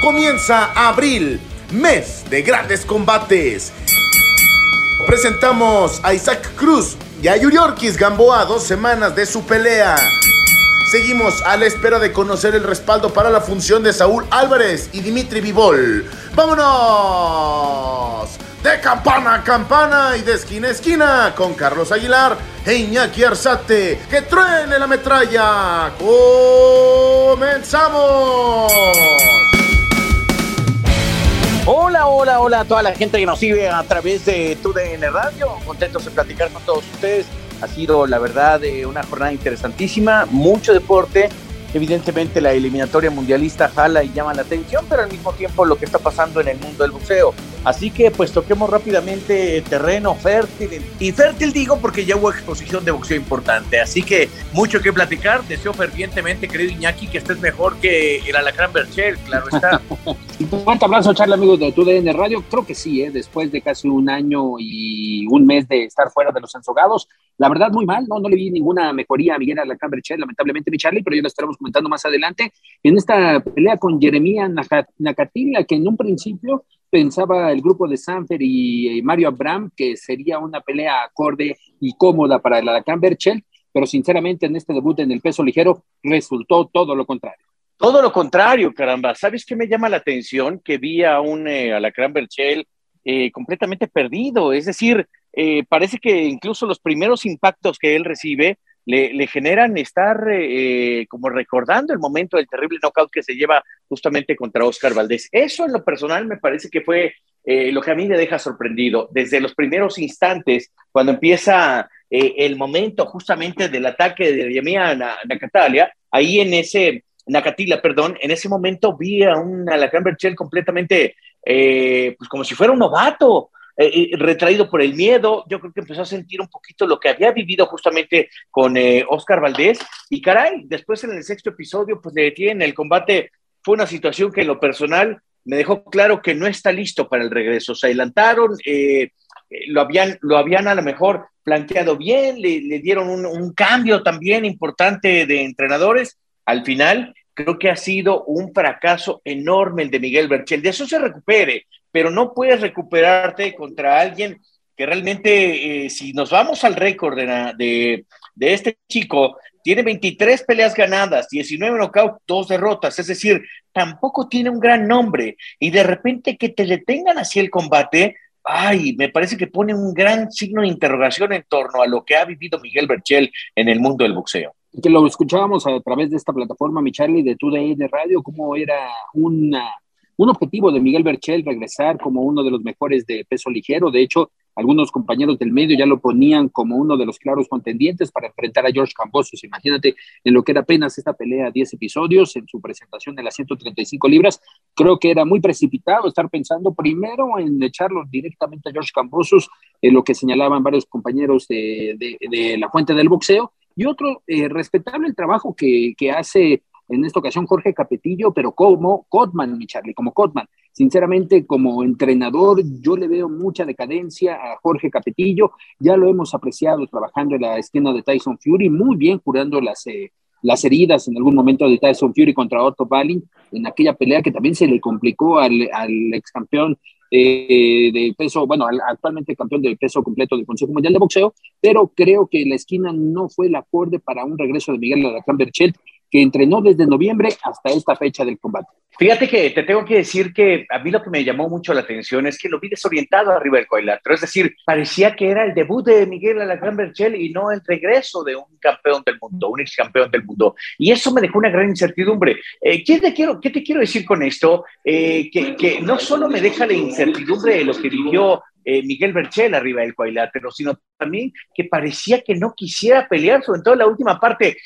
Comienza abril, mes de grandes combates. Presentamos a Isaac Cruz y a Yuriorkis Gamboa dos semanas de su pelea. Seguimos a la espera de conocer el respaldo para la función de Saúl Álvarez y Dimitri Vivol. ¡Vámonos! De campana a campana y de esquina a esquina con Carlos Aguilar e Iñaki Arzate. ¡Que truene la metralla! ¡Comenzamos! Hola, hola, hola a toda la gente que nos sigue a través de TUDN Radio. Contentos de platicar con todos ustedes. Ha sido, la verdad, eh, una jornada interesantísima, mucho deporte. Evidentemente la eliminatoria mundialista jala y llama la atención, pero al mismo tiempo lo que está pasando en el mundo del boxeo. Así que pues toquemos rápidamente terreno fértil. Y fértil digo porque ya hubo exposición de boxeo importante. Así que mucho que platicar. Deseo fervientemente, querido Iñaki, que estés mejor que el Alacrán Berchel, claro está. Un fuerte abrazo, charla amigos de TUDN Radio. Creo que sí, ¿eh? después de casi un año y un mes de estar fuera de los ensogados. La verdad, muy mal, ¿no? No le vi ninguna mejoría a Miguel Alacrán Berchel, lamentablemente, mi Charlie, pero ya lo estaremos comentando más adelante. En esta pelea con Jeremía Nakatila, que en un principio pensaba el grupo de Sanfer y Mario Abram que sería una pelea acorde y cómoda para el Alacrán Berchel, pero sinceramente en este debut en el peso ligero resultó todo lo contrario. Todo lo contrario, caramba. ¿Sabes qué me llama la atención? Que vi a un eh, Alacrán Berchel eh, completamente perdido. Es decir, eh, parece que incluso los primeros impactos que él recibe le, generan estar eh, como recordando el momento del terrible knockout que se lleva justamente contra Oscar Valdés. Eso en lo personal me parece que fue eh, lo que a mí me deja sorprendido. Desde los primeros instantes, cuando empieza eh, el momento justamente del ataque de Yamia Nakatalia, ahí en ese, Nakatila, perdón, en ese momento vi a un Alacrán Berchel completamente, pues como si fuera un novato, eh, eh, retraído por el miedo, yo creo que empezó a sentir un poquito lo que había vivido justamente con eh, Oscar Valdés, y caray, después en el sexto episodio, pues le detienen el combate, fue una situación que en lo personal me dejó claro que no está listo para el regreso, se adelantaron, lo, habían, lo habían a lo mejor planteado bien, le, dieron un, un cambio también importante de entrenadores, al final creo que ha sido un fracaso enorme el de Miguel Berchel. De eso se recupere, pero no puedes recuperarte contra alguien que realmente, eh, si nos vamos al récord de, de, este chico, tiene 23 peleas ganadas, 19 knockouts, dos derrotas, es decir, tampoco tiene un gran nombre. Y de repente que te detengan así el combate, ay, me parece que pone un gran signo de interrogación en torno a lo que ha vivido Miguel Berchel en el mundo del boxeo que lo escuchábamos a través de esta plataforma, mi Charlie, de de Radio, cómo era una, un objetivo de Miguel Berchel regresar como uno de los mejores de peso ligero. De hecho, algunos compañeros del medio ya lo ponían como uno de los claros contendientes para enfrentar a George Cambosos. Imagínate en lo que era apenas esta pelea, 10 episodios, en su presentación de las 135 libras. Creo que era muy precipitado estar pensando primero en echarlo directamente a George Cambosos, en lo que señalaban varios compañeros de, de, la fuente del boxeo, y otro, eh, respetable el trabajo que, que, hace en esta ocasión Jorge Capetillo, pero como Cotman, mi Charlie, como Cotman. Sinceramente, como entrenador, yo le veo mucha decadencia a Jorge Capetillo. Ya lo hemos apreciado trabajando en la esquina de Tyson Fury, muy bien curando las, eh, las heridas en algún momento de Tyson Fury contra Otto en aquella pelea que también se le complicó al, al ex campeón eh, peso, bueno, actualmente campeón del peso completo del Consejo Mundial de Boxeo, pero creo que la esquina no fue el acorde para un regreso de Miguel Alacrán Berchel que entrenó desde noviembre hasta esta fecha del combate. Fíjate que te tengo que decir que a mí lo que me llamó mucho la atención es que lo vi desorientado arriba del cuadrilátero. Es decir, parecía que era el debut de Miguel Alacrán Berchel y no el regreso de un campeón del mundo, un ex campeón del mundo. Y eso me dejó una gran incertidumbre. Eh, ¿qué, te quiero, ¿Qué te quiero decir con esto? Eh, que, que, no solo me deja la incertidumbre de lo que vivió eh, Miguel Berchel arriba del cuadrilátero, sino también que parecía que no quisiera pelear, sobre todo en la última parte.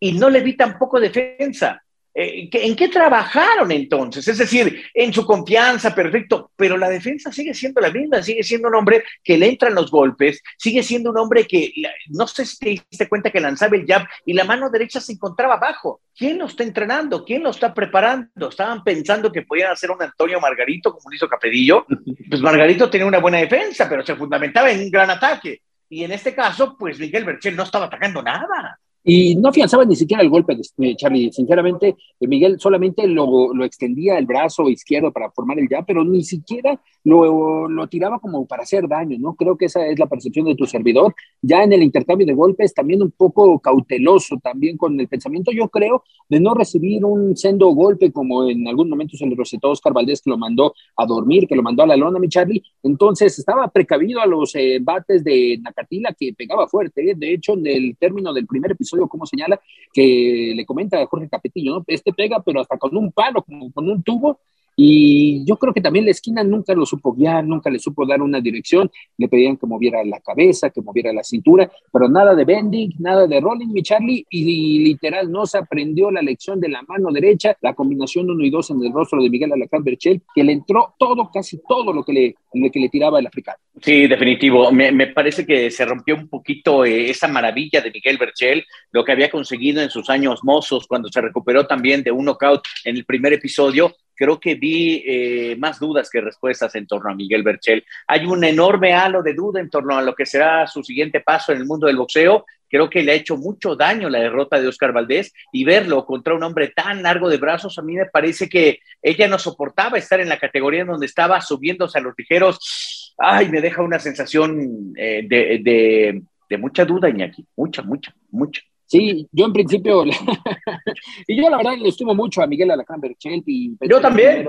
Y no le vi tampoco defensa. Eh, ¿En qué trabajaron entonces? Es decir, en su confianza, perfecto, pero la defensa sigue siendo la misma, sigue siendo un hombre que le entran los golpes, sigue siendo un hombre que, no sé si te diste cuenta que lanzaba el jab y la mano derecha se encontraba abajo. ¿Quién lo está entrenando? ¿Quién lo está preparando? Estaban pensando que podían hacer un Antonio Margarito como lo hizo Capedillo. Pues Margarito tenía una buena defensa, pero se fundamentaba en un gran ataque. Y en este caso, pues Miguel Berchel no estaba atacando nada. Y no afianzaba ni siquiera el golpe de Charlie. Sinceramente, Miguel solamente lo, lo, extendía el brazo izquierdo para formar el ya, pero ni siquiera lo, lo, tiraba como para hacer daño, ¿no? Creo que esa es la percepción de tu servidor. Ya en el intercambio de golpes, también un poco cauteloso, también con el pensamiento, yo creo, de no recibir un sendo golpe como en algún momento se le recetó Oscar Valdés, que lo mandó a dormir, que lo mandó a la lona, mi Charlie. Entonces, estaba precavido a los eh, bates de Nakatila, que pegaba fuerte. ¿eh? De hecho, en el término del primer episodio, como señala, que le comenta a Jorge Capetillo, ¿no? Este pega, pero hasta con un palo, como con un tubo, y yo creo que también la esquina nunca lo supo guiar, nunca le supo dar una dirección. Le pedían que moviera la cabeza, que moviera la cintura, pero nada de bending, nada de rolling, mi Charlie. Y, literal no se aprendió la lección de la mano derecha, la combinación 1 y 2 en el rostro de Miguel Alacrán Berchel, que le entró todo, casi todo lo que le, lo que le tiraba el africano. Sí, definitivo. Me, me parece que se rompió un poquito eh, esa maravilla de Miguel Berchel, lo que había conseguido en sus años mozos, cuando se recuperó también de un knockout en el primer episodio creo que vi eh, más dudas que respuestas en torno a Miguel Berchel. Hay un enorme halo de duda en torno a lo que será su siguiente paso en el mundo del boxeo. Creo que le ha hecho mucho daño la derrota de Oscar Valdés y verlo contra un hombre tan largo de brazos, a mí me parece que ella no soportaba estar en la categoría en donde estaba subiéndose a los ligeros. Ay, me deja una sensación eh, de, de, de mucha duda, Iñaki, mucha, mucha, mucha. Sí, yo en principio, y yo la verdad le estimo mucho a Miguel Alacrán Berchelt y yo también.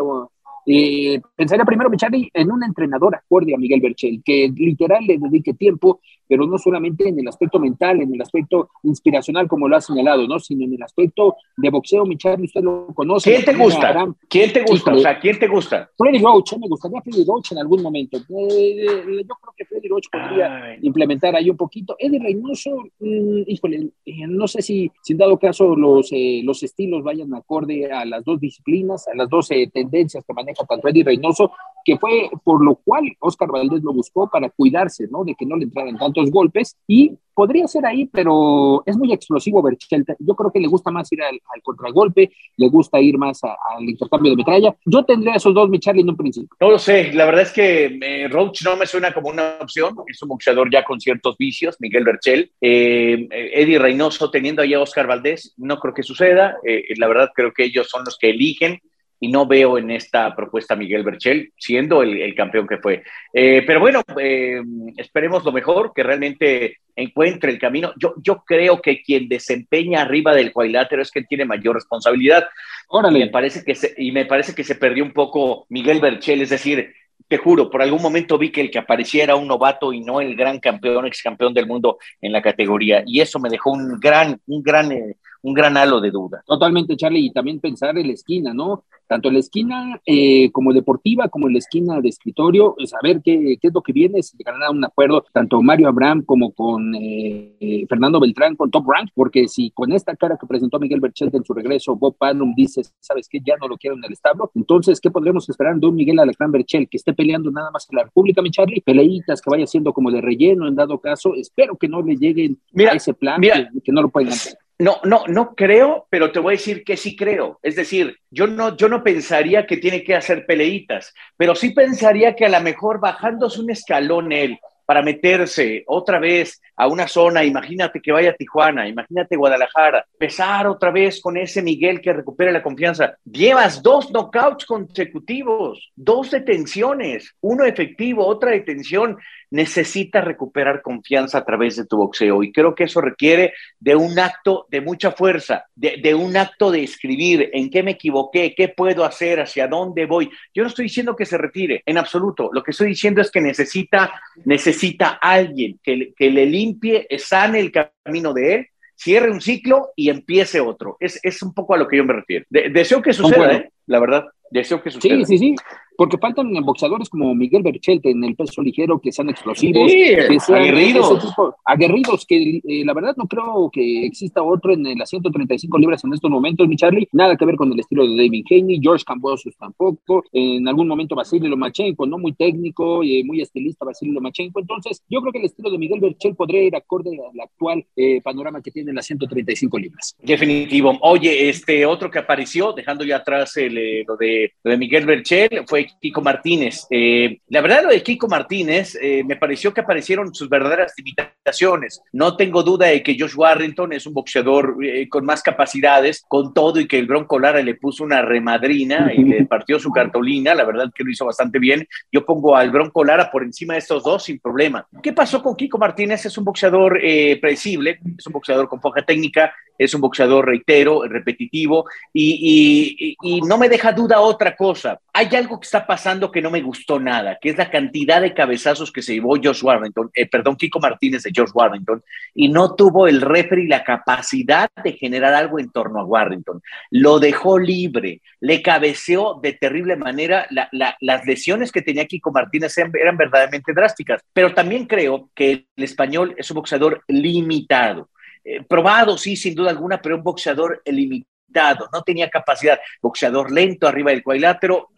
Eh, pensaría primero, Michari, en un entrenador acorde a Miguel Berchel, que literal le dedique tiempo, pero no solamente en el aspecto mental, en el aspecto inspiracional, como lo ha señalado, ¿no? sino en el aspecto de boxeo. Michari, usted lo conoce. ¿Quién te gusta? ¿Quién te gusta? o sea, ¿quién te gusta? Freddy Roach, me gustaría Freddy Roach en algún momento. Eh, yo creo que Freddy Roach podría implementar ahí un poquito. Eddie Reynoso, mm, híjole, eh, no sé si, sin dado caso los, los estilos vayan acorde a las dos disciplinas, a las dos tendencias que maneja tanto Eddie Reynoso, que fue por lo cual Oscar Valdés lo buscó para cuidarse, ¿no? De que no le entraran tantos golpes y podría ser ahí, pero es muy explosivo Berchel. Yo creo que le gusta más ir al, contragolpe, le gusta ir más al intercambio de metralla. Yo tendría esos dos, mi Charlie, en un principio. No lo sé, la verdad es que eh, Roach no me suena como una opción, es un boxeador ya con ciertos vicios, Miguel Berchel. Eh, Eddie Reynoso teniendo ahí a Oscar Valdés, no creo que suceda. Eh, la verdad creo que ellos son los que eligen y no veo en esta propuesta a Miguel Berchel siendo el, campeón que fue. Eh, pero bueno, eh, esperemos lo mejor, que realmente encuentre el camino. Yo, yo creo que quien desempeña arriba del cuadrilátero es quien tiene mayor responsabilidad. Órale. me parece que se, y me parece que se perdió un poco Miguel Berchel, es decir, te juro, por algún momento vi que el que aparecía era un novato y no el gran campeón, ex campeón del mundo en la categoría. Y eso me dejó un gran, un gran, eh, un gran halo de duda. Totalmente, Charlie, y también pensar en la esquina, ¿no? tanto en la esquina eh, como deportiva, como en la esquina de escritorio, saber qué, qué es lo que viene, si llegarán a un acuerdo tanto Mario Abraham como con eh, eh, Fernando Beltrán con Top Rank, porque si con esta cara que presentó Miguel Berchelt en su regreso, Bob Panum dice, ¿sabes qué? Ya no lo quiero en el establo, entonces, ¿qué podremos esperar de un Miguel Alacrán Berchelt que esté peleando nada más en la República, mi Charlie? Peleitas que vaya siendo como de relleno en dado caso, espero que no le lleguen a ese plan, que, no lo puedan hacer. No, no, no creo, pero te voy a decir que sí creo. Es decir, yo no, yo no pensaría que tiene que hacer peleitas, pero sí pensaría que a lo mejor bajándose un escalón él para meterse otra vez a una zona, imagínate que vaya a Tijuana, imagínate Guadalajara, empezar otra vez con ese Miguel que recupere la confianza. Llevas dos knockouts consecutivos, dos detenciones, uno efectivo, otra detención necesita recuperar confianza a través de tu boxeo y creo que eso requiere de un acto de mucha fuerza, de, de, un acto de escribir en qué me equivoqué, qué puedo hacer, hacia dónde voy. Yo no estoy diciendo que se retire, en absoluto. Lo que estoy diciendo es que necesita, necesita alguien que, que le limpie, sane el camino de él cierre un ciclo y empiece otro. Es, es un poco a lo que yo me refiero. deseo que suceda, ¿eh? La verdad. Deseo que suceda. Sí, sí, sí porque faltan boxeadores como Miguel Berchelt en el peso ligero que sean explosivos, que sean aguerridos. aguerridos, que eh, la verdad no creo que exista otro en las 135 libras en estos momentos, mi Charlie, nada que ver con el estilo de David Haney, George Cambosos tampoco, en algún momento Vasily Lomachenko, no muy técnico, y muy estilista Vasily Lomachenko, entonces yo creo que el estilo de Miguel Berchelt podría ir acorde al actual eh, panorama que tiene las 135 libras. Definitivo. Oye, este otro que apareció, dejando ya atrás el, eh, lo, de, lo de Miguel Berchelt, fue Kiko Martínez. Eh, la verdad, lo de Kiko Martínez, eh, me pareció que aparecieron sus verdaderas limitaciones. No tengo duda de que Josh Warrington es un boxeador eh, con más capacidades, con todo, y que el Bronco Lara le puso una remadrina y le partió su cartolina. La verdad que lo hizo bastante bien. Yo pongo al Bronco Lara por encima de estos dos sin problema. ¿Qué pasó con Kiko Martínez? Es un boxeador predecible, es un boxeador con poca técnica, es un boxeador, reitero, repetitivo, y, no me deja duda otra cosa. Hay algo que está pasando que no me gustó nada, que es la cantidad de cabezazos que se llevó Josh Warrington, eh, perdón, Kiko Martínez de Josh Warrington, y no tuvo el referee la capacidad de generar algo en torno a Warrington. Lo dejó libre, le cabeceó de terrible manera. las lesiones que tenía Kiko Martínez eran verdaderamente drásticas, pero también creo que el español es un boxeador limitado eh, probado, sí, sin duda alguna, pero un boxeador limitado, no tenía capacidad, boxeador lento arriba del cuadrilátero.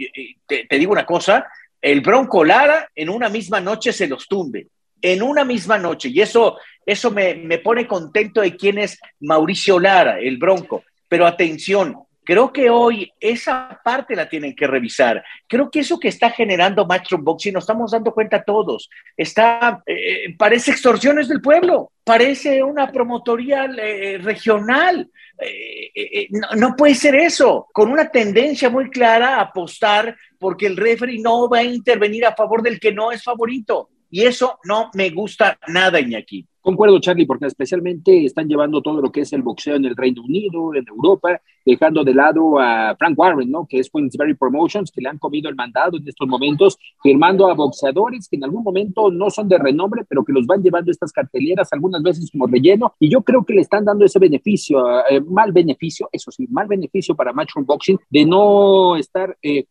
Te, digo una cosa, el Bronco Lara en una misma noche se los tumbe, en una misma noche, y eso, eso me, me pone contento de quién es Mauricio Lara, el Bronco. Pero atención, Creo que hoy esa parte la tienen que revisar. Creo que eso que está generando Matchroom Boxing, nos estamos dando cuenta todos, está, eh, parece extorsiones del pueblo, parece una promotoría eh, regional. Eh, no, no, puede ser eso, con una tendencia muy clara a apostar porque el referee no va a intervenir a favor del que no es favorito. Y eso no me gusta nada, Iñaki. Concuerdo, Charlie, porque especialmente están llevando todo lo que es el boxeo en el Reino Unido, en Europa, dejando de lado a Frank Warren, ¿no? Que es Queensberry Promotions, que le han comido el mandado en estos momentos, firmando a boxeadores que en algún momento no son de renombre, pero que los van llevando estas carteleras, algunas veces como relleno, y yo creo que le están dando ese beneficio, eh, mal beneficio, eso sí, mal beneficio para Matchroom Boxing, de no estar eh,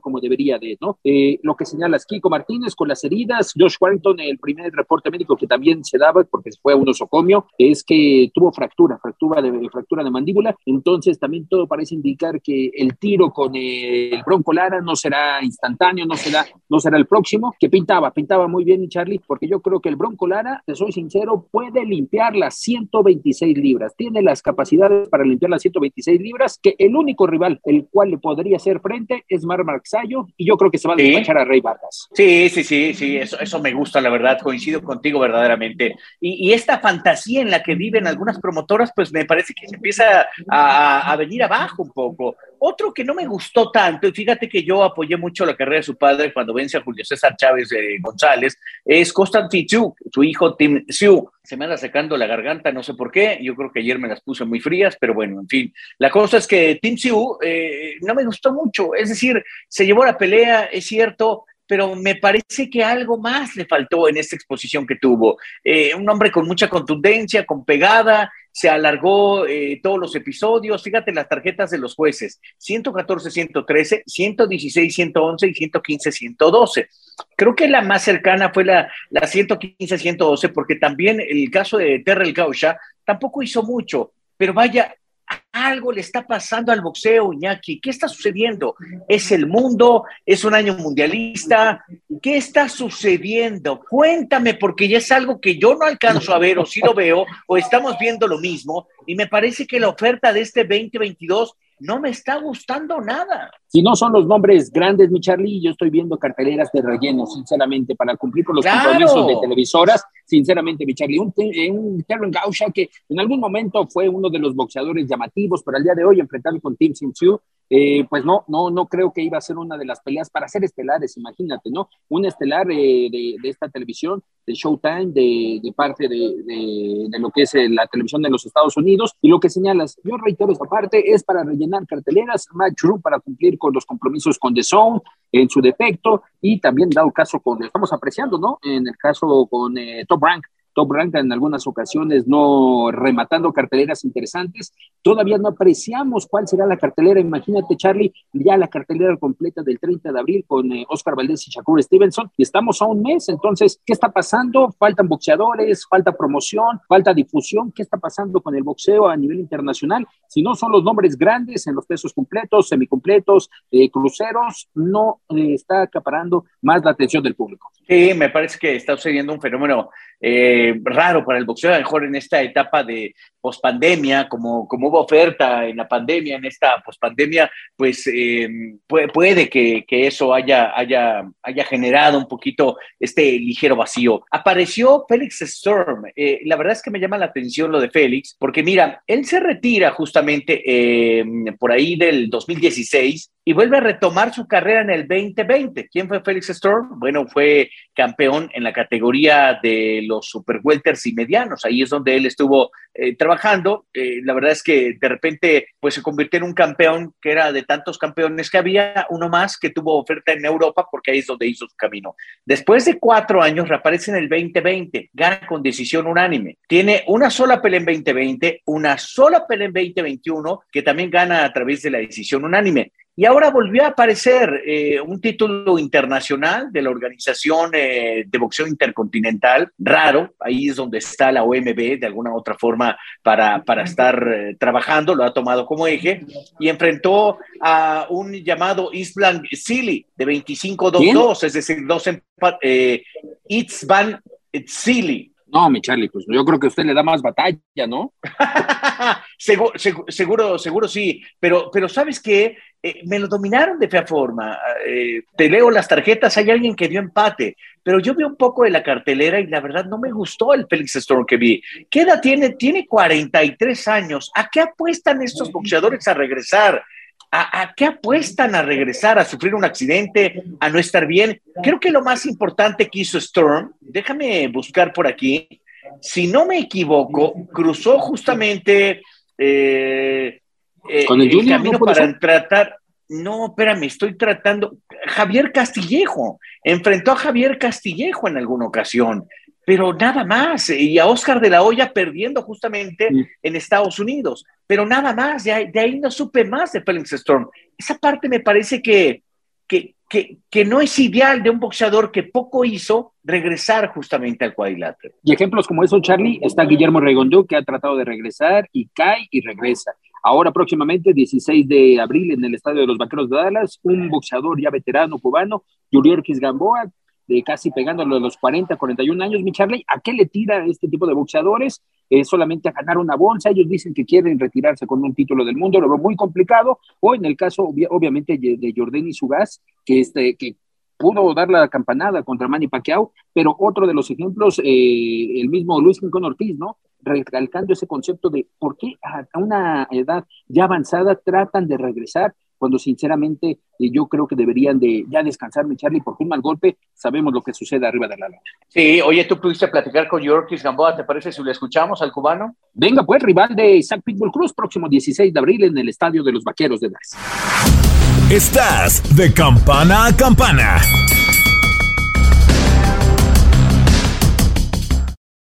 como debería de, ¿no? Eh, lo que señalas Kiko Martínez con las heridas, Josh Warrington, el primer reporte médico que también se daba, porque fue un osocomio, es que tuvo fractura, fractura de, fractura de mandíbula, entonces también todo parece indicar que el tiro con el Bronco Lara no será instantáneo, no será, no será el próximo, que pintaba, pintaba muy bien Charlie, porque yo creo que el Bronco Lara, te soy sincero, puede limpiar las 126 libras, tiene las capacidades para limpiar las 126 libras, que el único rival el cual le podría hacer frente es Mar Marxayo, y yo creo que se va a despachar a Rey Vargas. Sí, sí, sí, sí, eso, eso me gusta, la verdad, coincido contigo verdaderamente. Y, y esta fantasía en la que viven algunas promotoras, pues me parece que se empieza a, venir abajo un poco. Otro que no me gustó tanto, y fíjate que yo apoyé mucho la carrera de su padre cuando vence a Julio César Chávez eh, González, es Constantin Xiu, su hijo Tim Xiu. Se me anda secando la garganta, no sé por qué. Yo creo que ayer me las puse muy frías, pero bueno, en fin. La cosa es que Tim Xiu eh, no me gustó mucho. Es decir, se llevó la pelea, es cierto, pero me parece que algo más le faltó en esta exposición que tuvo. Eh, un hombre con mucha contundencia, con pegada, se alargó eh, todos los episodios. Fíjate las tarjetas de los jueces: 114, 113, 116, 111 y 115, 112. Creo que la más cercana fue la, la 115, 112, porque también el caso de Terrell Gausha tampoco hizo mucho. Pero vaya, algo le está pasando al boxeo, Iñaki. ¿Qué está sucediendo? ¿Es el mundo? ¿Es un año mundialista? ¿Qué está sucediendo? Cuéntame, porque ya es algo que yo no alcanzo a ver, o sí lo veo, o estamos viendo lo mismo, y me parece que la oferta de este 2022 no me está gustando nada. Si no son los nombres grandes, mi Charlie, yo estoy viendo carteleras de relleno, sinceramente, para cumplir con los compromisos de televisoras. Sinceramente, mi Charlie, un, un Terren Gausha que en algún momento fue uno de los boxeadores llamativos, pero al día de hoy enfrentarlo con Tim Sin eh, pues no, no, no creo que iba a ser una de las peleas para ser estelares, imagínate, ¿no? Un estelar eh, de, de, esta televisión, de Showtime, de, de parte de, de, lo que es eh, la televisión de los Estados Unidos. Y lo que señalas, yo reitero esta parte, es para rellenar carteleras, Match Room para cumplir con los compromisos con The Zone en su defecto y también dado caso con, estamos apreciando, ¿no? En el caso con Top Rank, Top Rank en algunas ocasiones no rematando carteleras interesantes. Todavía no apreciamos cuál será la cartelera. Imagínate, Charlie, ya la cartelera completa del 30 de abril con eh, Oscar Valdés y Shakur Stevenson. Y estamos a un mes. Entonces, ¿qué está pasando? Faltan boxeadores, falta promoción, falta difusión. ¿Qué está pasando con el boxeo a nivel internacional? Si no son los nombres grandes en los pesos completos, semicompletos, eh, cruceros, no eh, está acaparando más la atención del público. Sí, me parece que está sucediendo un fenómeno eh, raro para el boxeo, a lo mejor en esta etapa de pospandemia, como, como hubo oferta en la pandemia, en esta pospandemia, pues eh, puede, puede que, que, eso haya, haya, haya generado un poquito este ligero vacío. Apareció Félix Storm, eh, la verdad es que me llama la atención lo de Félix, porque mira, él se retira justamente eh, por ahí del 2016 y vuelve a retomar su carrera en el 2020. ¿Quién fue Félix Storm? Bueno, fue campeón en la categoría de los super welters y medianos. Ahí es donde él estuvo eh, trabajando. Eh, la verdad es que de repente pues se convirtió en un campeón que era de tantos campeones que había, uno más que tuvo oferta en Europa porque ahí es donde hizo su camino. Después de cuatro años reaparece en el 2020, gana con decisión unánime. Tiene una sola pelea en 2020, una sola pelea en 2021 que también gana a través de la decisión unánime. Y ahora volvió a aparecer eh, un título internacional de la Organización eh, de Boxeo Intercontinental, raro, ahí es donde está la OMB de alguna otra forma para, para estar eh, trabajando, lo ha tomado como eje, y enfrentó a un llamado Island Silly de 25-2-2, es decir, dos empates, Itzvan Silly. No, mi Charlie, pues yo creo que usted le da más batalla, ¿no? seguro, seguro, seguro, sí, pero, pero ¿sabes qué? Eh, me lo dominaron de fea forma. Eh, te leo las tarjetas, hay alguien que dio empate, pero yo vi un poco de la cartelera y la verdad no me gustó el Felix Storm que vi. ¿Qué edad tiene? Tiene 43 años. ¿A qué apuestan estos boxeadores a regresar? ¿A, ¿A, qué apuestan a regresar? ¿A sufrir un accidente? ¿A no estar bien? Creo que lo más importante que hizo Storm, déjame buscar por aquí, si no me equivoco, cruzó justamente eh, eh, ¿Con el, el camino para tratar. No, espérame, estoy tratando. Javier Castillejo enfrentó a Javier Castillejo en alguna ocasión, pero nada más. Y a Oscar de la Hoya perdiendo justamente sí. en Estados Unidos, pero nada más. De ahí, de ahí, no supe más de Felix Storm. Esa parte me parece que, que, que, que, no es ideal de un boxeador que poco hizo regresar justamente al cuadrilátero. Y ejemplos como eso, Charlie, está Guillermo Regondú, que ha tratado de regresar y cae y regresa. Ahora próximamente, 16 de abril, en el Estadio de los Vaqueros de Dallas, un boxeador ya veterano cubano, Yuriorquis Gamboa, de casi pegándolo a los 40, 41 años, mi ¿a qué le tira este tipo de boxeadores? Eh, solamente a ganar una bolsa, ellos dicen que quieren retirarse con un título del mundo, lo veo muy complicado, o en el caso, obviamente, de Jordani Sugas, que, este, que pudo dar la campanada contra Manny Pacquiao, pero otro de los ejemplos, eh, el mismo Luis Quincón Ortiz, ¿no? Recalcando ese concepto de por qué a una edad ya avanzada tratan de regresar, cuando sinceramente eh, yo creo que deberían de ya descansar, mi Charlie, porque un mal golpe sabemos lo que sucede arriba de la lona. Sí, oye, tú pudiste platicar con Yorkis Gamboa, ¿te parece si lo escuchamos al cubano? Venga, pues, rival de Isaac Pitbull Cruz, próximo 16 de abril en el Estadio de los Vaqueros de Dallas. Estás de campana a campana.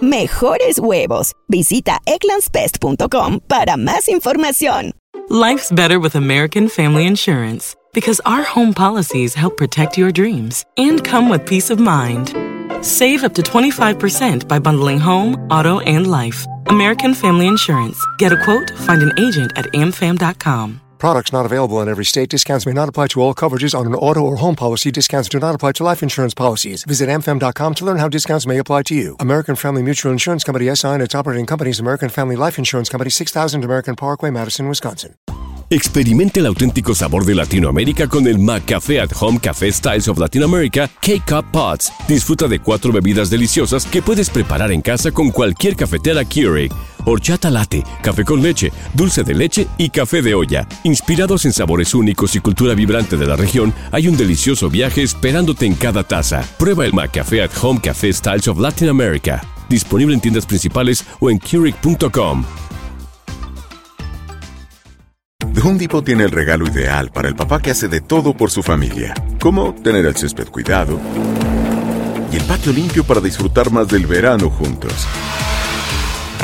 Mejores huevos. Visita egglandsbest.com para más información. Life's better with American Family Insurance because our home policies help protect your dreams and come with peace of mind. Save up to 25% by bundling home, auto, and life. American Family Insurance. Get a quote, find an agent at amfam.com. Products not available in every state. Discounts may not apply to all coverages on an auto or home policy. Discounts do not apply to life insurance policies. Visit mfm.com to learn how discounts may apply to you. American Family Mutual Insurance Company SI and its operating companies American Family Life Insurance Company 6000 American Parkway, Madison, Wisconsin. Experimente el auténtico sabor de Latinoamérica con el McCafé at Home Café Styles of Latin America K-Cup Pots. Disfruta de cuatro bebidas deliciosas que puedes preparar en casa con cualquier cafetera Keurig. Horchata latte, café con leche, dulce de leche y café de olla. Inspirados en sabores únicos y cultura vibrante de la región, hay un delicioso viaje esperándote en cada taza. Prueba el McCafé at Home Café Styles of Latin America. Disponible en tiendas principales o en Keurig.com. The Home tiene el regalo ideal para el papá que hace de todo por su familia, como tener el césped cuidado y el patio limpio para disfrutar más del verano juntos.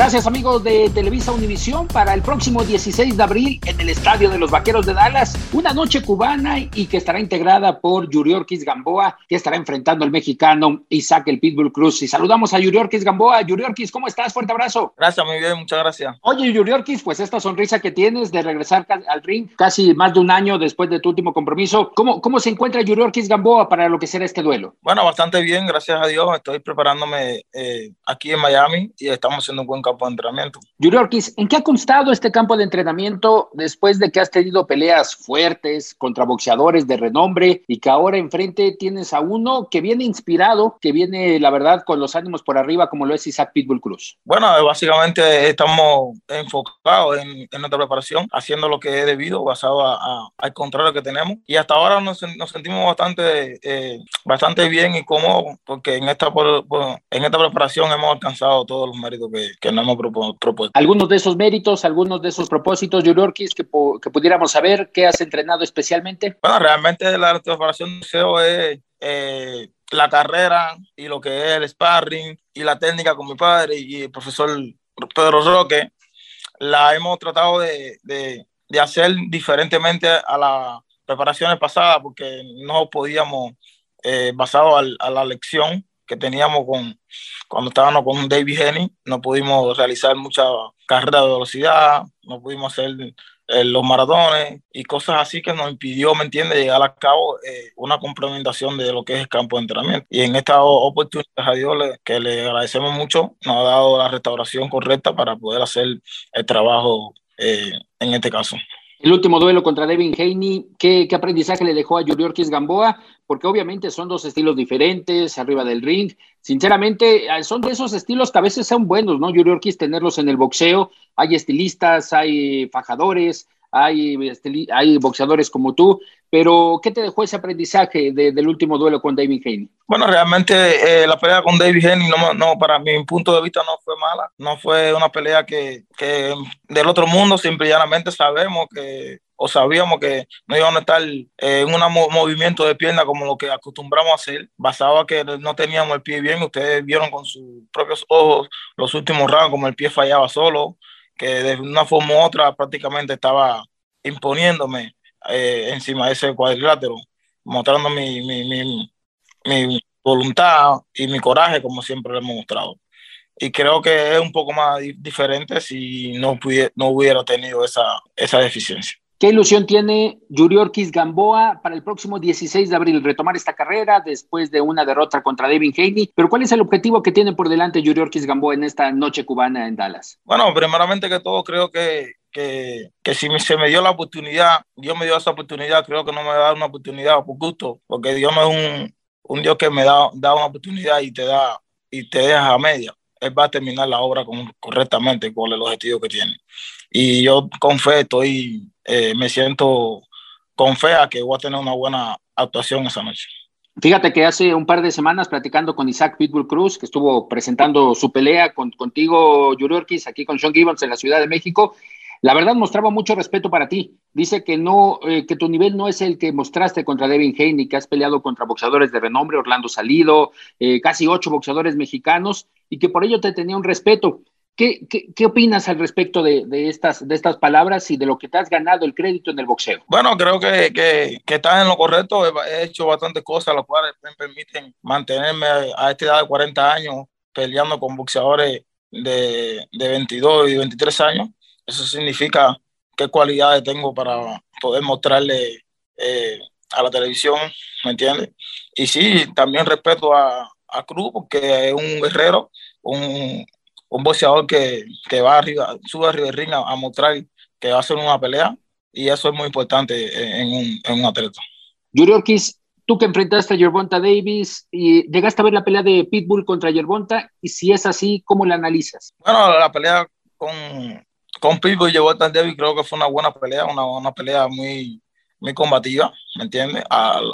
Gracias amigos de Televisa Univisión para el próximo 16 de abril en el Estadio de los Vaqueros de Dallas, una noche cubana y que estará integrada por Yuriorkis Gamboa, que estará enfrentando al mexicano Isaac el Pitbull Cruz. Y saludamos a Yuriorkis Gamboa. Yuriorkis, ¿cómo estás? Fuerte abrazo. Gracias, muy bien, muchas gracias. Oye, Yuriorkis, pues esta sonrisa que tienes de regresar al ring casi más de un año después de tu último compromiso, ¿cómo, cómo se encuentra Yuriorkis Gamboa para lo que será este duelo? Bueno, bastante bien, gracias a Dios. Estoy preparándome eh, aquí en Miami y estamos haciendo un buen campo de entrenamiento. Yuriorkis, ¿en qué ha constado este campo de entrenamiento después de que has tenido peleas fuertes contra boxeadores de renombre y que ahora enfrente tienes a uno que viene inspirado, que viene, la verdad, con los ánimos por arriba, como lo es Isaac Pitbull Cruz? Bueno, básicamente estamos enfocados en, nuestra preparación, haciendo lo que es debido, basado al contrario que tenemos. Y hasta ahora nos, sentimos bastante, eh, bastante bien y cómodos, porque en esta, en esta preparación hemos alcanzado todos los méritos que, que nos hemos propuesto. Algunos de esos méritos, algunos de esos propósitos, Yuriorkis, que, que pudiéramos saber qué has entrenado especialmente. Bueno, realmente la preparación de SEO es eh, la carrera y lo que es el sparring y la técnica con mi padre y el profesor Pedro Roque, la hemos tratado de, de, de hacer diferentemente a las preparaciones pasadas porque no podíamos, eh, basado a la lección, que teníamos con, cuando estábamos con David Henny, no pudimos realizar mucha carrera de velocidad, no pudimos hacer eh, los maratones y cosas así que nos impidió, ¿me entiendes?, llegar a cabo eh, una complementación de lo que es el campo de entrenamiento. Y en esta oportunidad, a Dios, que le agradecemos mucho, nos ha dado la restauración correcta para poder hacer el trabajo eh, en este caso. El último duelo contra Devin Haney, ¿qué, ¿qué, aprendizaje le dejó a Yuriorkis Gamboa? Porque obviamente son dos estilos diferentes, arriba del ring. Sinceramente, eh, son de esos estilos que a veces son buenos, ¿no? Yuriorkis tenerlos en el boxeo. Hay estilistas, hay fajadores, hay, hay boxeadores como tú, pero ¿qué te dejó ese aprendizaje del último duelo con David Haney? Bueno, realmente eh, la pelea con David Haney, no, no, para mi punto de vista no fue mala, no fue una pelea que, que del otro mundo, simplemente sabemos que o sabíamos que no íbamos a estar eh, en un movimiento de pierna como lo que acostumbramos a hacer, basado que no teníamos el pie bien, ustedes vieron con sus propios ojos los últimos rounds como el pie fallaba solo, que de una forma u otra prácticamente estaba imponiéndome eh, encima de ese cuadrilátero, mostrando mi, mi, mi, mi, voluntad y mi coraje como siempre lo hemos mostrado. Y creo que es un poco más diferente si no, no hubiera tenido esa, esa deficiencia. ¿Qué ilusión tiene Yuriorkis Gamboa para el próximo 16 de abril retomar esta carrera después de una derrota contra Devin Haney? Pero ¿cuál es el objetivo que tiene por delante Yuriorkis Gamboa en esta noche cubana en Dallas? Bueno, primeramente que todo creo que, que, que, si se me dio la oportunidad, Dios me dio esa oportunidad, creo que no me va a dar una oportunidad por gusto, porque Dios es un, un Dios que me da, da una oportunidad y te da y te deja a media. Él va a terminar la obra con, correctamente con el objetivo que tiene. Y yo con fe estoy eh, me siento con fe a que voy a tener una buena actuación esa noche. Fíjate que hace un par de semanas platicando con Isaac Pitbull Cruz, que estuvo presentando su pelea con, contigo, Yuriorkis, aquí con Sean Gibbons en la Ciudad de México, la verdad mostraba mucho respeto para ti. Dice que no, eh, que tu nivel no es el que mostraste contra Devin Haney, que has peleado contra boxeadores de renombre, Orlando Salido, eh, casi ocho boxeadores mexicanos, y que por ello te tenía un respeto. ¿Qué, qué, opinas al respecto de, de, estas, de estas palabras y de lo que te has ganado el crédito en el boxeo? Bueno, creo que, que, que estás en lo correcto. He hecho bastantes cosas, las cuales me permiten mantenerme a esta edad de 40 años peleando con boxeadores de, de 22 y 23 años eso significa qué cualidades tengo para poder mostrarle eh, a la televisión, ¿me entiendes? Y sí, también respeto a, a Cruz porque es un guerrero, un, un boxeador que, que, va arriba, sube arriba del ring a, mostrar que va a hacer una pelea y eso es muy importante en un, en un atleta. Yuri Kiss, tú que enfrentaste a Yerbonta Davis y llegaste a ver la pelea de Pitbull contra Yerbonta y si es así, ¿cómo la analizas? Bueno, la pelea con, con Pipo y llevó tan débil, creo que fue una buena pelea, una, una pelea muy, muy combativa, ¿me entiendes?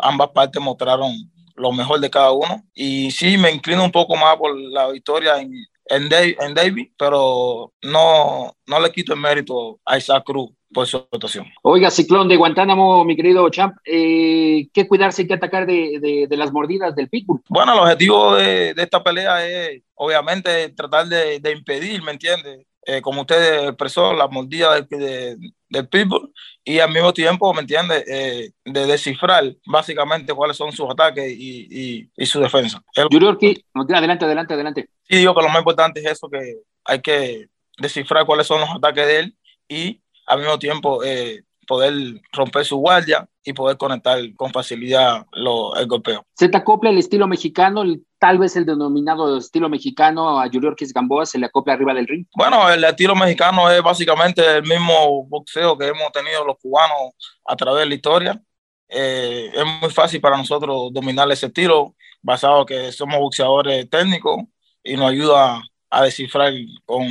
ambas partes mostraron lo mejor de cada uno. Y sí, me inclino un poco más por la victoria en, en, David, pero no, no le quito el mérito a Isaac Cruz por su actuación. Oiga, Ciclón de Guantánamo, mi querido Champ, eh, ¿qué cuidarse y qué atacar de, de, de, las mordidas del Pitbull? Bueno, el objetivo de, de esta pelea es, obviamente, tratar de, de impedir, ¿me entiendes? Eh, como usted expresó, la mordida del, de, del pitbull y al mismo tiempo, ¿me entiende?, eh, de descifrar básicamente cuáles son sus ataques y, y, y su defensa. Yuriorki, adelante, adelante, adelante. Sí, digo que lo más importante es eso, que hay que descifrar cuáles son los ataques de él y al mismo tiempo eh, poder romper su guardia y poder conectar con facilidad lo, el golpeo. ¿Se te acopla el estilo mexicano, tal vez el denominado estilo mexicano a Julio Ortiz Gamboa, se le acopla arriba del ring? Bueno, el estilo mexicano es básicamente el mismo boxeo que hemos tenido los cubanos a través de la historia. Eh, es muy fácil para nosotros dominar ese estilo, basado que somos boxeadores técnicos y nos ayuda a descifrar con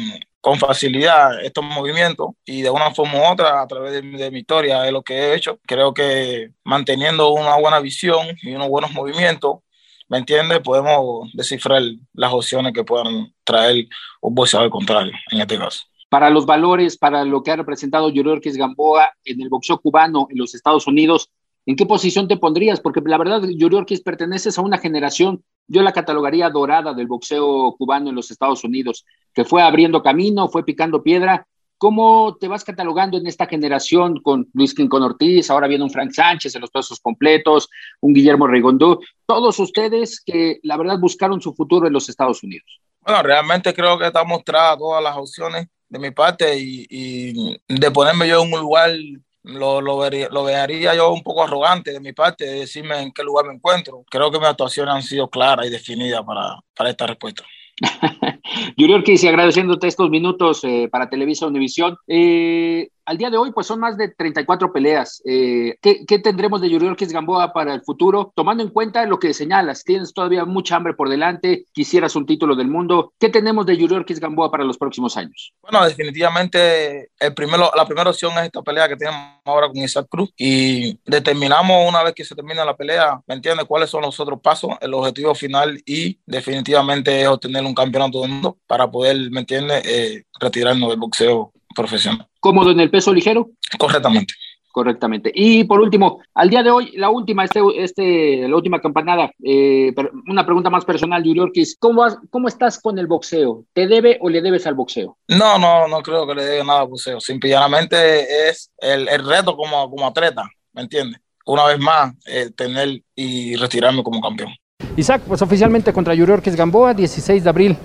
con facilidad estos movimientos y de una forma u otra, a través de, mi historia, es lo que he hecho. Creo que manteniendo una buena visión y unos buenos movimientos, ¿me entiendes? Podemos descifrar las opciones que puedan traer un boxeador contrario, en este caso. Para los valores, para lo que ha representado Yuri Gamboa en el boxeo cubano en los Estados Unidos, ¿En qué posición te pondrías? Porque la verdad, Ortiz perteneces a una generación, yo la catalogaría dorada del boxeo cubano en los Estados Unidos, que fue abriendo camino, fue picando piedra. ¿Cómo te vas catalogando en esta generación con Luis Quincón Ortiz? Ahora viene un Frank Sánchez en los pesos completos, un Guillermo Rigondú, todos ustedes que la verdad buscaron su futuro en los Estados Unidos. Bueno, realmente creo que está mostrada todas las opciones de mi parte y, y de ponerme yo en un lugar lo, lo, vería, lo vería yo un poco arrogante de mi parte de decirme en qué lugar me encuentro. Creo que mis actuaciones han sido claras y definidas para, para esta respuesta. Yuri Ortiz, agradeciéndote estos minutos eh, para Televisa Univisión. Eh, al día de hoy, pues son más de 34 peleas. Eh, ¿qué, ¿qué, tendremos de Yuri Ortiz Gamboa para el futuro? Tomando en cuenta lo que señalas, tienes todavía mucha hambre por delante, quisieras un título del mundo. ¿Qué tenemos de Yuri Ortiz Gamboa para los próximos años? Bueno, definitivamente el primero, la primera opción es esta pelea que tenemos ahora con Isaac Cruz y determinamos una vez que se termina la pelea, ¿me entiendes? ¿Cuáles son los otros pasos? El objetivo final y definitivamente es obtener un campeonato del mundo para poder, ¿me entiendes? Eh, retirarnos del boxeo profesional. ¿Cómodo en el peso ligero? Correctamente. Correctamente. Y por último, al día de hoy, la última, este, este, la última campanada, eh, una pregunta más personal, Yuri Ortiz, ¿cómo, ¿cómo estás con el boxeo? ¿Te debe o le debes al boxeo? No, no, no creo que le debe nada al boxeo. Simplemente es el, el reto como, como atleta, ¿me entiendes? Una vez más, eh, tener y retirarme como campeón. Isaac, pues oficialmente contra Yuri Ortiz Gamboa, 16 de abril.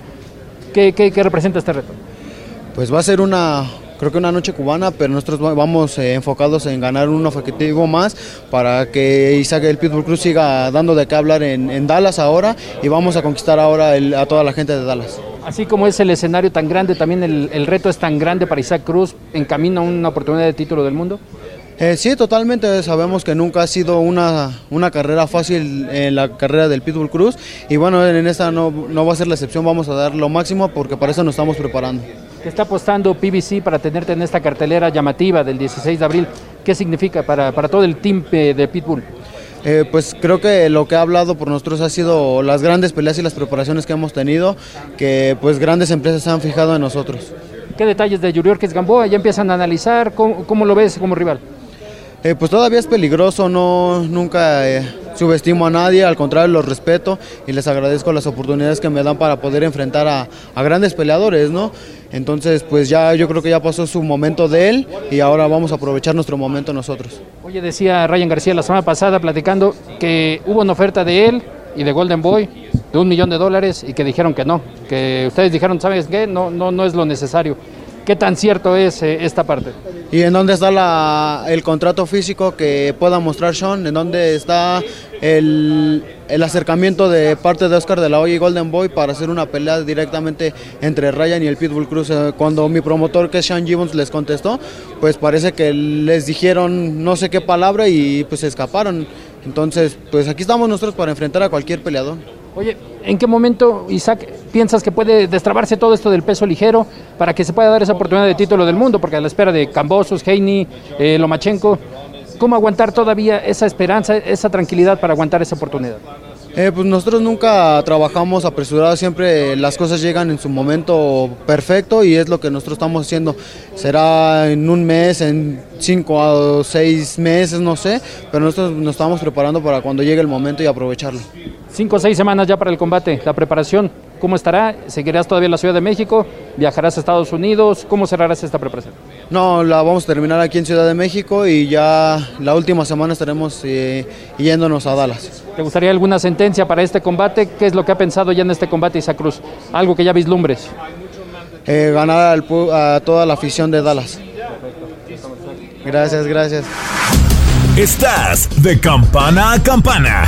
¿Qué, qué, qué representa este reto? Pues va a ser una, creo que una noche cubana, pero nosotros vamos eh, enfocados en ganar un objetivo más para que Isaac el Pitbull Cruz siga dando de qué hablar en, en Dallas ahora y vamos a conquistar ahora el, a toda la gente de Dallas. Así como es el escenario tan grande, también el, el reto es tan grande para Isaac Cruz en camino a una oportunidad de título del mundo. Eh, sí, totalmente. Sabemos que nunca ha sido una, una carrera fácil en la carrera del Pitbull Cruz y bueno, en esta no, no va a ser la excepción, vamos a dar lo máximo porque para eso nos estamos preparando. ¿Qué está apostando PBC para tenerte en esta cartelera llamativa del 16 de abril? ¿Qué significa para, para todo el team de Pitbull? Eh, pues creo que lo que ha hablado por nosotros ha sido las grandes peleas y las preparaciones que hemos tenido, que pues grandes empresas se han fijado en nosotros. ¿Qué detalles de Yuriorkis Gamboa ya empiezan a analizar? ¿Cómo, lo ves como rival? Eh, pues todavía es peligroso, no nunca eh, subestimo a nadie, al contrario los respeto y les agradezco las oportunidades que me dan para poder enfrentar a, grandes peleadores, ¿no? Entonces, pues ya yo creo que ya pasó su momento de él y ahora vamos a aprovechar nuestro momento nosotros. Oye, decía Ryan García la semana pasada platicando que hubo una oferta de él y de Golden Boy de un millón de dólares y que dijeron que no, que ustedes dijeron, ¿sabes qué? No, no, no es lo necesario. ¿Qué tan cierto es eh, esta parte? ¿Y en dónde está el contrato físico que pueda mostrar Sean? ¿En dónde está el, el, acercamiento de parte de Oscar de la Hoya y Golden Boy para hacer una pelea directamente entre Ryan y el Pitbull Cruz? Eh, cuando mi promotor, que es Sean Gibbons, les contestó, pues parece que les dijeron no sé qué palabra y pues se escaparon. Entonces, pues aquí estamos nosotros para enfrentar a cualquier peleador. Oye, ¿en qué momento, Isaac, piensas que puede destrabarse todo esto del peso ligero para que se pueda dar esa oportunidad de título del mundo? Porque a la espera de Cambosos, Heini, eh, Lomachenko, ¿cómo aguantar todavía esa esperanza, esa tranquilidad para aguantar esa oportunidad? Eh, pues nosotros nunca trabajamos apresurados, siempre las cosas llegan en su momento perfecto y es lo que nosotros estamos haciendo. Será en un mes, en cinco o seis meses, no sé, pero nosotros nos estamos preparando para cuando llegue el momento y aprovecharlo. Cinco o seis semanas ya para el combate, la preparación, ¿cómo estará? ¿Seguirás todavía en la Ciudad de México? ¿Viajarás a Estados Unidos? ¿Cómo cerrarás esta preparación? No, la vamos a terminar aquí en Ciudad de México y ya la última semana estaremos eh, yéndonos a Dallas. ¿Te gustaría alguna sentencia para este combate? ¿Qué es lo que ha pensado ya en este combate Isa Cruz? Algo que ya vislumbres. Eh, ganar al, a toda la afición de Dallas. Gracias, gracias. Estás de campana a campana.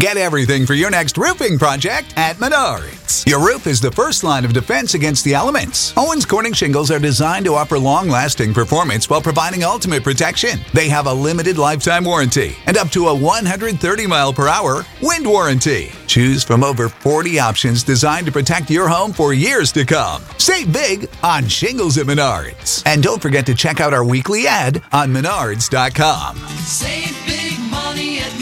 Get everything for your next roofing project at Menards. Your roof is the first line of defense against the elements. Owens Corning shingles are designed to offer long lasting performance while providing ultimate protection. They have a limited lifetime warranty and up to a 130 mile per hour wind warranty. Choose from over 40 options designed to protect your home for years to come. Save big on shingles at Menards. And don't forget to check out our weekly ad on menards.com. Save big money at.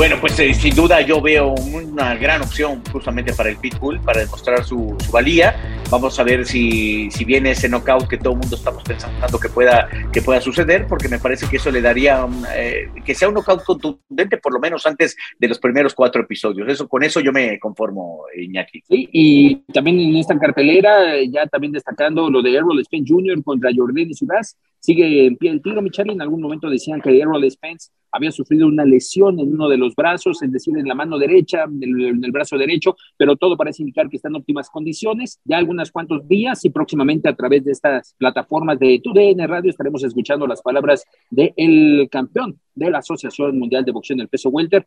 Bueno, pues eh, sin duda yo veo una gran opción justamente para el Pitbull, para demostrar su, valía. Vamos a ver si, si viene ese knockout que todo el mundo estamos pensando que pueda, que pueda suceder, porque me parece que eso le daría eh, que sea un knockout contundente, por lo menos antes de los primeros cuatro episodios. Eso, con eso yo me conformo, Iñaki. Sí, y también en esta cartelera, ya también destacando lo de Errol Spence Jr. contra Jordan y sigue en pie el tiro, Michelle. En algún momento decían que Errol Spence había sufrido una lesión en uno de los brazos, es decir, en la mano derecha, en el, brazo derecho, pero todo parece indicar que está en óptimas condiciones. Ya algunos cuantos días y próximamente a través de estas plataformas de TUDN Radio estaremos escuchando las palabras del campeón de la Asociación Mundial de Boxeo en el peso welter,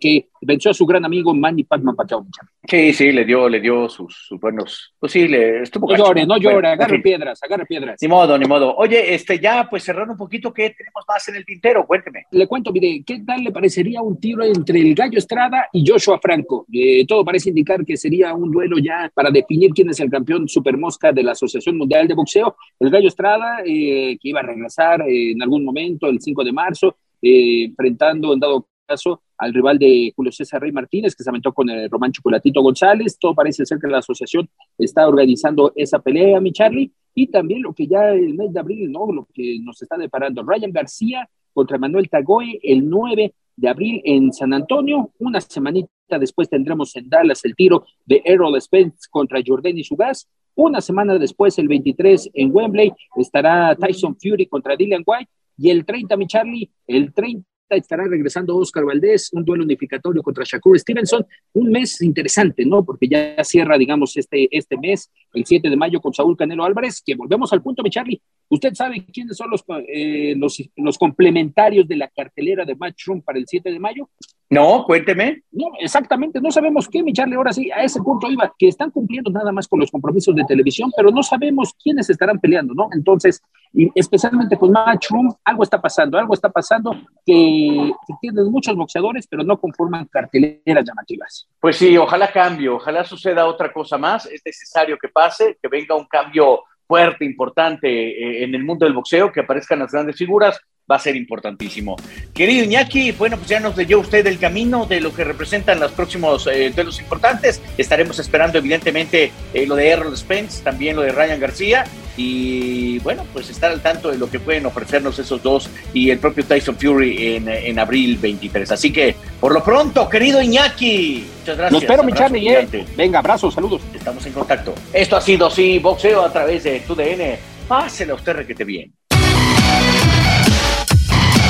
que venció a su gran amigo Manny Pacman Pacquiao. Sí, sí, le dio, le dio sus, sus buenos, pues sí, le estuvo No llore, no llore, Bueno, agarre piedras, agarre piedras. Ni modo, ni modo. Oye, este, ya, pues cerrando un poquito, ¿qué tenemos más en el tintero? Cuénteme. Le cuento, mire, ¿qué tal le parecería un tiro entre el Gallo Estrada y Joshua Franco? Eh, todo parece indicar que sería un duelo ya para definir quién es el campeón supermosca de la Asociación Mundial de Boxeo. El Gallo Estrada, eh, que iba a regresar eh, en algún momento, el 5 de marzo, eh, enfrentando en dado caso al rival de Julio César Rey Martínez, que se aventó con el Román Chocolatito González. Todo parece ser que la asociación está organizando esa pelea, mi Charlie. Y también lo que ya el mes de abril, ¿no? Lo que nos está deparando. Ryan García contra Manuel Tagoe el 9 de abril en San Antonio. Una semanita después tendremos en Dallas el tiro de Errol Spence contra Jordan Sugas. Una semana después, el 23 en Wembley, estará Tyson Fury contra Dylan White. Y el 30, mi Charlie, el 30 estará regresando Oscar Valdés, un duelo unificatorio contra Shakur Stevenson, un mes interesante, ¿no? Porque ya cierra, digamos, este, este mes, el 7 de mayo con Saúl Canelo Álvarez, que volvemos al punto, mi Charlie. ¿Usted sabe quiénes son los, eh, los, los complementarios de la cartelera de Matchroom para el 7 de mayo? No, cuénteme. No, exactamente, no sabemos qué, mi Charlie, ahora sí, a ese punto iba, que están cumpliendo nada más con los compromisos de televisión, pero no sabemos quiénes estarán peleando, ¿no? Entonces, y especialmente con Matchroom, algo está pasando, algo está pasando que, que tienen muchos boxeadores, pero no conforman carteleras llamativas. Pues sí, ojalá cambie, ojalá suceda otra cosa más. Es necesario que pase, que venga un cambio fuerte, importante eh, en el mundo del boxeo, que aparezcan las grandes figuras, va a ser importantísimo. Querido Iñaki, bueno, pues ya nos leyó usted el camino de lo que representan los próximos eh, duelos importantes. Estaremos esperando, evidentemente, eh, lo de Errol Spence, también lo de Ryan García, y bueno, pues estar al tanto de lo que pueden ofrecernos esos dos y el propio Tyson Fury en, en abril 23. Así que, por lo pronto, querido Iñaki, muchas gracias. Lo espero, mi Charlie, eh. Venga, abrazos, saludos. Estamos en contacto. Esto ha sido, sí, boxeo a través de tu DN. Pásela usted requete bien.